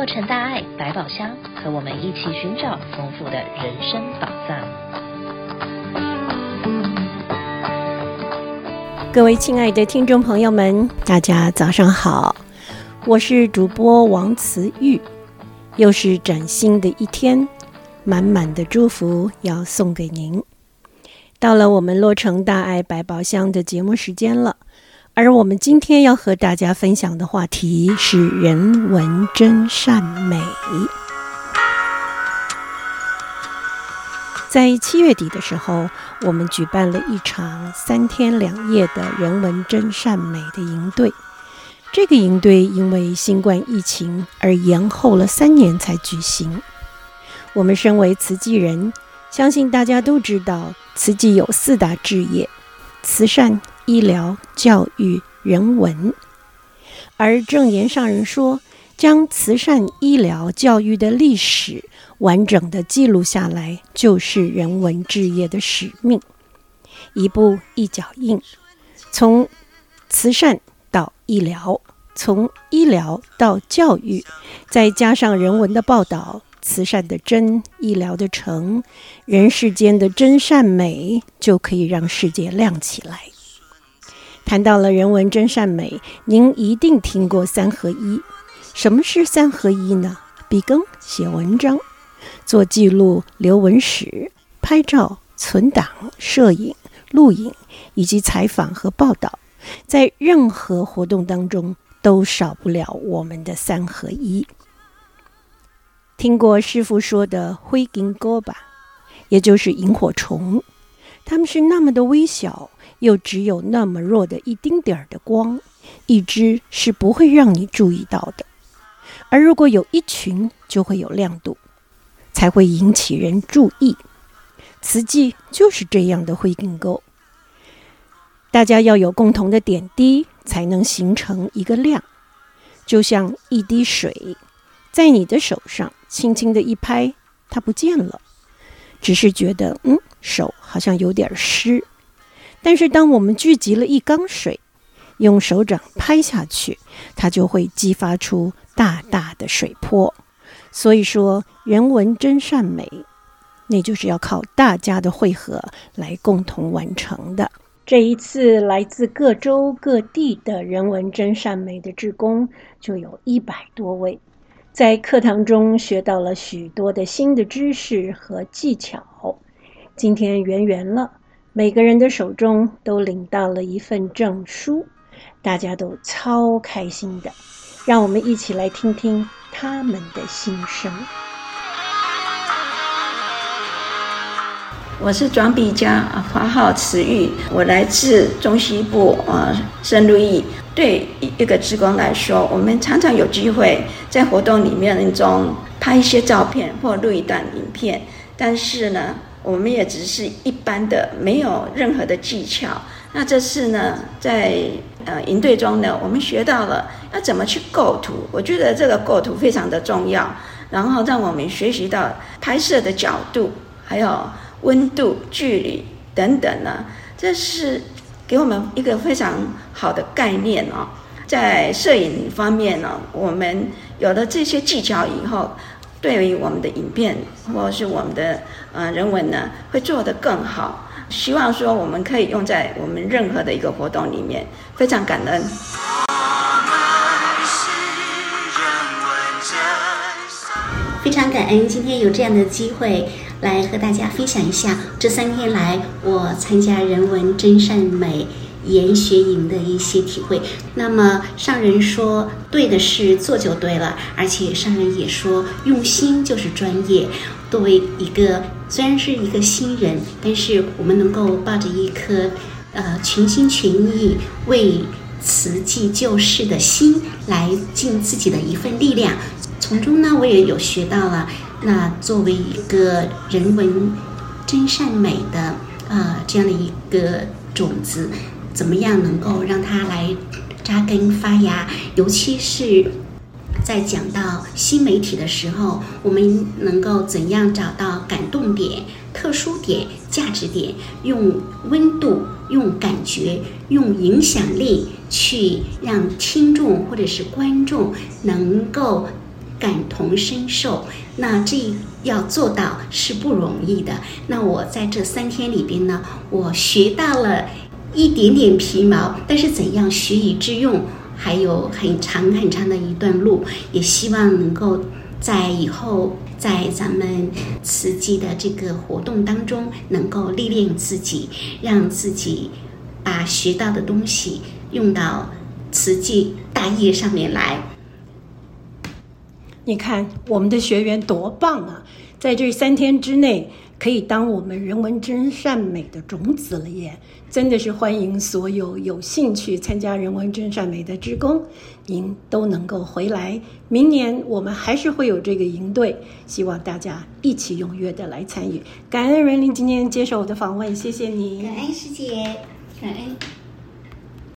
洛城大爱百宝箱，和我们一起寻找丰富的人生宝藏。各位亲爱的听众朋友们，大家早上好，我是主播王慈玉，又是崭新的一天，满满的祝福要送给您。到了我们洛城大爱百宝箱的节目时间了。而我们今天要和大家分享的话题是人文真善美。在七月底的时候，我们举办了一场三天两夜的人文真善美的营队。这个营队因为新冠疫情而延后了三年才举行。我们身为慈济人，相信大家都知道，慈济有四大志业：慈善。医疗、教育、人文，而证言上人说，将慈善、医疗、教育的历史完整的记录下来，就是人文置业的使命。一步一脚印，从慈善到医疗，从医疗到教育，再加上人文的报道，慈善的真，医疗的诚，人世间的真善美，就可以让世界亮起来。谈到了人文真善美，您一定听过三合一。什么是三合一呢？笔耕、写文章、做记录、留文史、拍照、存档、摄影、录影以及采访和报道，在任何活动当中都少不了我们的三合一。听过师傅说的“灰金钩”吧，也就是萤火虫，它们是那么的微小。又只有那么弱的一丁点儿的光，一只是不会让你注意到的；而如果有一群，就会有亮度，才会引起人注意。慈济就是这样的灰金钩，大家要有共同的点滴，才能形成一个亮。就像一滴水，在你的手上轻轻的一拍，它不见了，只是觉得嗯，手好像有点湿。但是，当我们聚集了一缸水，用手掌拍下去，它就会激发出大大的水波。所以说，人文真善美，那就是要靠大家的汇合来共同完成的。这一次，来自各州各地的人文真善美的志工就有一百多位，在课堂中学到了许多的新的知识和技巧。今天圆圆了。每个人的手中都领到了一份证书，大家都超开心的。让我们一起来听听他们的心声。我是转笔家，法号慈玉，我来自中西部啊，圣路易。对一个职工来说，我们常常有机会在活动里面中拍一些照片或录一段影片，但是呢，我们也只是一般的，没有任何的技巧。那这次呢，在呃营队中呢，我们学到了要怎么去构图。我觉得这个构图非常的重要，然后让我们学习到拍摄的角度，还有温度、距离等等呢。这是给我们一个非常好的概念哦。在摄影方面呢，我们有了这些技巧以后。对于我们的影片或是我们的呃人文呢，会做得更好。希望说我们可以用在我们任何的一个活动里面，非常感恩。非常感恩今天有这样的机会来和大家分享一下这三天来我参加人文真善美。研学营的一些体会。那么上人说，对的事做就对了，而且上人也说，用心就是专业。作为一个虽然是一个新人，但是我们能够抱着一颗呃全心全意为慈济救世的心来尽自己的一份力量，从中呢，我也有学到了。那作为一个人文真善美的呃这样的一个种子。怎么样能够让它来扎根发芽？尤其是在讲到新媒体的时候，我们能够怎样找到感动点、特殊点、价值点？用温度、用感觉、用影响力去让听众或者是观众能够感同身受。那这要做到是不容易的。那我在这三天里边呢，我学到了一点点皮毛，但是怎样学以致用，还有很长很长的一段路。也希望能够在以后在咱们慈济的这个活动当中，能够历练自己，让自己把学到的东西用到慈济大业上面来。你看我们的学员多棒啊！在这三天之内，可以当我们人文真善美的种子了耶！真的是欢迎所有有兴趣参加人文真善美的职工，您都能够回来。明年我们还是会有这个营队，希望大家一起踊跃的来参与。感恩瑞林今天接受我的访问，谢谢你。感恩师姐，感恩。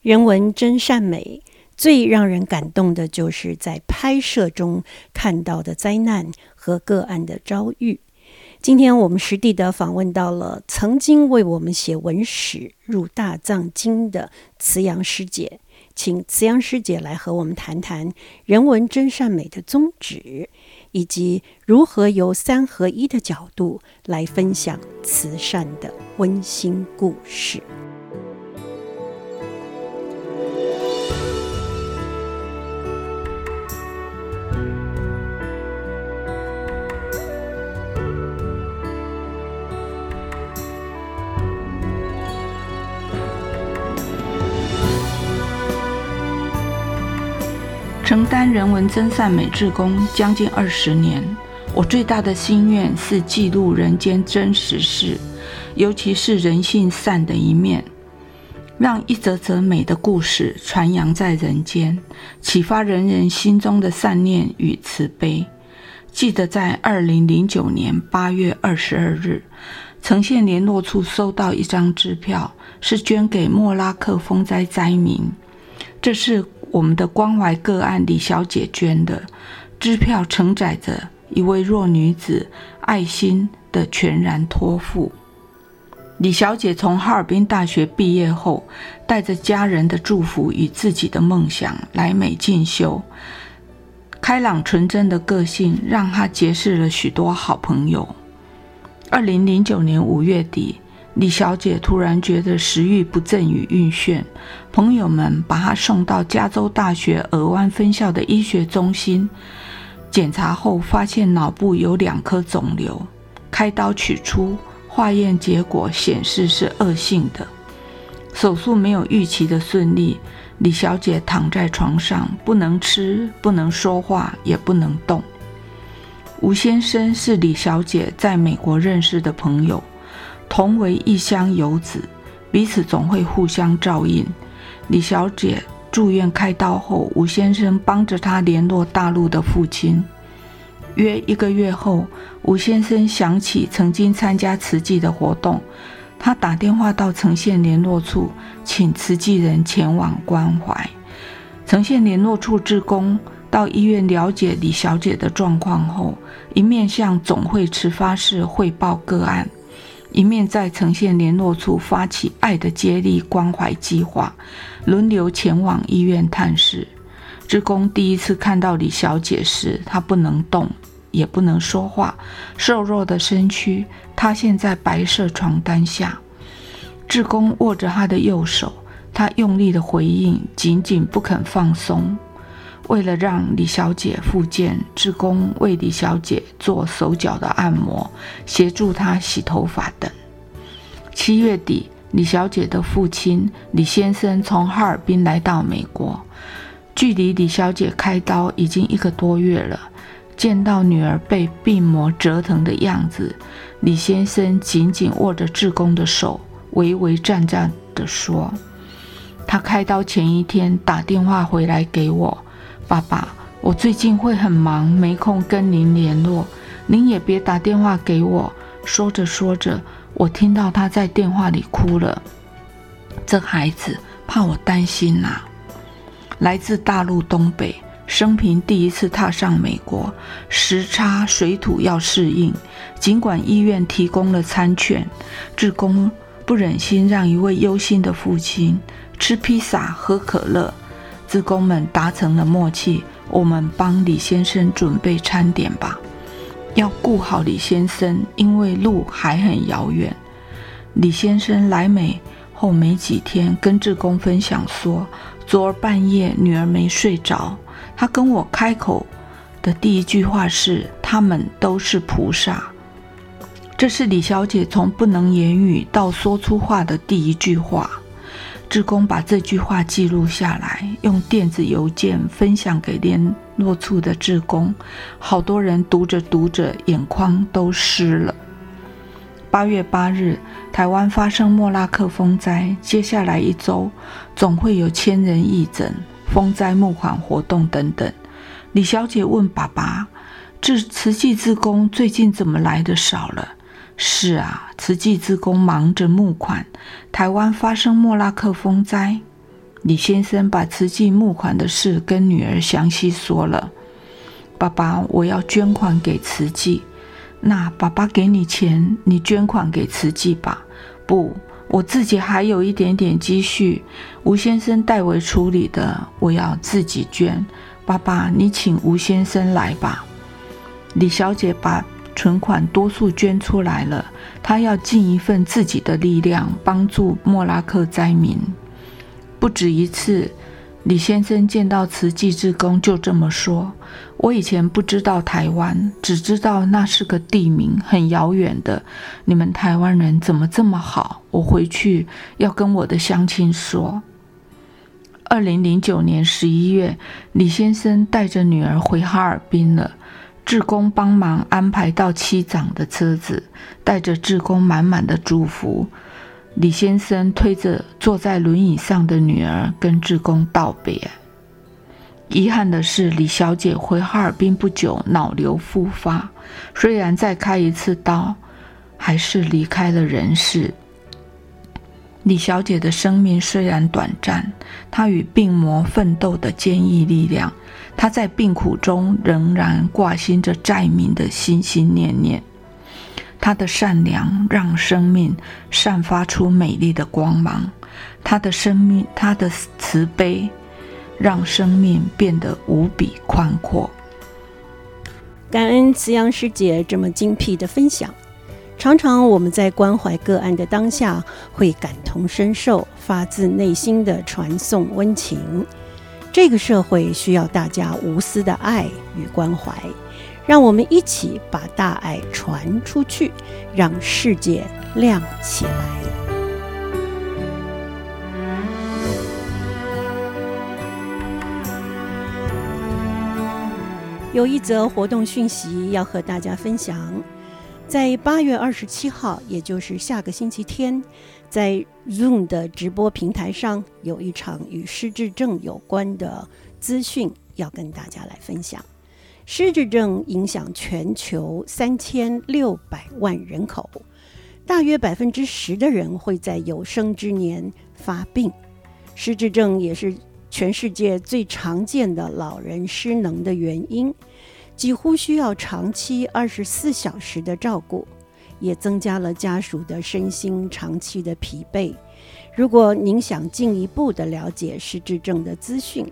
人文真善美。最让人感动的就是在拍摄中看到的灾难和个案的遭遇。今天我们实地的访问到了曾经为我们写文史入大藏经的慈阳师姐，请慈阳师姐来和我们谈谈人文真善美的宗旨，以及如何由三合一的角度来分享慈善的温馨故事。承担人文真善美志工将近二十年，我最大的心愿是记录人间真实事，尤其是人性善的一面，让一则则美的故事传扬在人间，启发人人心中的善念与慈悲。记得在二零零九年八月二十二日，呈现联络处收到一张支票，是捐给莫拉克风灾灾民，这是。我们的关怀个案李小姐捐的支票，承载着一位弱女子爱心的全然托付。李小姐从哈尔滨大学毕业后，带着家人的祝福与自己的梦想来美进修。开朗纯真的个性让她结识了许多好朋友。二零零九年五月底。李小姐突然觉得食欲不振与晕眩，朋友们把她送到加州大学尔湾分校的医学中心检查后，发现脑部有两颗肿瘤，开刀取出，化验结果显示是恶性的。手术没有预期的顺利，李小姐躺在床上，不能吃，不能说话，也不能动。吴先生是李小姐在美国认识的朋友。同为异乡游子，彼此总会互相照应。李小姐住院开刀后，吴先生帮着她联络大陆的父亲。约一个月后，吴先生想起曾经参加慈济的活动，他打电话到呈县联络处，请慈济人前往关怀。呈县联络处志工到医院了解李小姐的状况后，一面向总会慈发室汇报个案。一面在呈现联络处发起爱的接力关怀计划，轮流前往医院探视。志工第一次看到李小姐时，她不能动，也不能说话，瘦弱的身躯塌陷在白色床单下。志工握着她的右手，她用力的回应，紧紧不肯放松。为了让李小姐复健，志工为李小姐做手脚的按摩，协助她洗头发等。七月底，李小姐的父亲李先生从哈尔滨来到美国，距离李小姐开刀已经一个多月了。见到女儿被病魔折腾的样子，李先生紧紧握着志工的手，微微颤颤地说：“他开刀前一天打电话回来给我。”爸爸，我最近会很忙，没空跟您联络，您也别打电话给我。说着说着，我听到他在电话里哭了。这孩子怕我担心呐、啊。来自大陆东北，生平第一次踏上美国，时差水土要适应。尽管医院提供了餐券，志工不忍心让一位忧心的父亲吃披萨、喝可乐。职工们达成了默契，我们帮李先生准备餐点吧。要顾好李先生，因为路还很遥远。李先生来美后没几天，跟志工分享说，昨儿半夜女儿没睡着，他跟我开口的第一句话是：“他们都是菩萨。”这是李小姐从不能言语到说出话的第一句话。志工把这句话记录下来，用电子邮件分享给联络处的志工，好多人读着读着，眼眶都湿了。八月八日，台湾发生莫拉克风灾，接下来一周总会有千人义诊、风灾募款活动等等。李小姐问爸爸：“这慈济志工最近怎么来的少了？”是啊，慈济志工忙着募款。台湾发生莫拉克风灾，李先生把慈济募款的事跟女儿详细说了。爸爸，我要捐款给慈济。那爸爸给你钱，你捐款给慈济吧。不，我自己还有一点点积蓄，吴先生代为处理的，我要自己捐。爸爸，你请吴先生来吧。李小姐把。存款多数捐出来了，他要尽一份自己的力量帮助莫拉克灾民。不止一次，李先生见到慈济志工就这么说：“我以前不知道台湾，只知道那是个地名，很遥远的。你们台湾人怎么这么好？我回去要跟我的乡亲说。”二零零九年十一月，李先生带着女儿回哈尔滨了。志工帮忙安排到七长的车子，带着志工满满的祝福。李先生推着坐在轮椅上的女儿，跟志工道别。遗憾的是，李小姐回哈尔滨不久，脑瘤复发，虽然再开一次刀，还是离开了人世。李小姐的生命虽然短暂，她与病魔奋斗的坚毅力量。她在病苦中仍然挂心着灾民的心心念念，她的善良让生命散发出美丽的光芒，她的生命，她的慈悲让生命变得无比宽阔。感恩慈阳师姐这么精辟的分享，常常我们在关怀个案的当下，会感同身受，发自内心的传送温情。这个社会需要大家无私的爱与关怀，让我们一起把大爱传出去，让世界亮起来。有一则活动讯息要和大家分享，在八月二十七号，也就是下个星期天。在 Zoom 的直播平台上，有一场与失智症有关的资讯要跟大家来分享。失智症影响全球三千六百万人口，大约百分之十的人会在有生之年发病。失智症也是全世界最常见的老人失能的原因，几乎需要长期二十四小时的照顾。也增加了家属的身心长期的疲惫。如果您想进一步的了解失智症的资讯，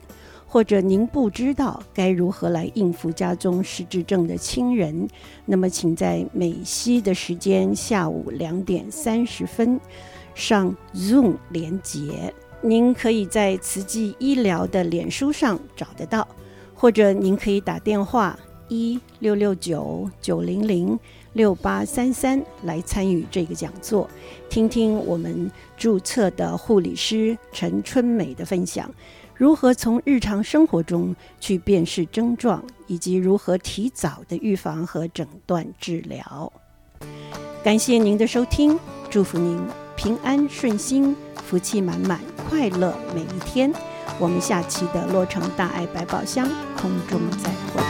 或者您不知道该如何来应付家中失智症的亲人，那么请在美西的时间下午两点三十分上 Zoom 连结。您可以在慈济医疗的脸书上找得到，或者您可以打电话一六六九九零零。六八三三来参与这个讲座，听听我们注册的护理师陈春美的分享，如何从日常生活中去辨识症状，以及如何提早的预防和诊断治疗。感谢您的收听，祝福您平安顺心，福气满满，快乐每一天。我们下期的洛城大爱百宝箱空中再会。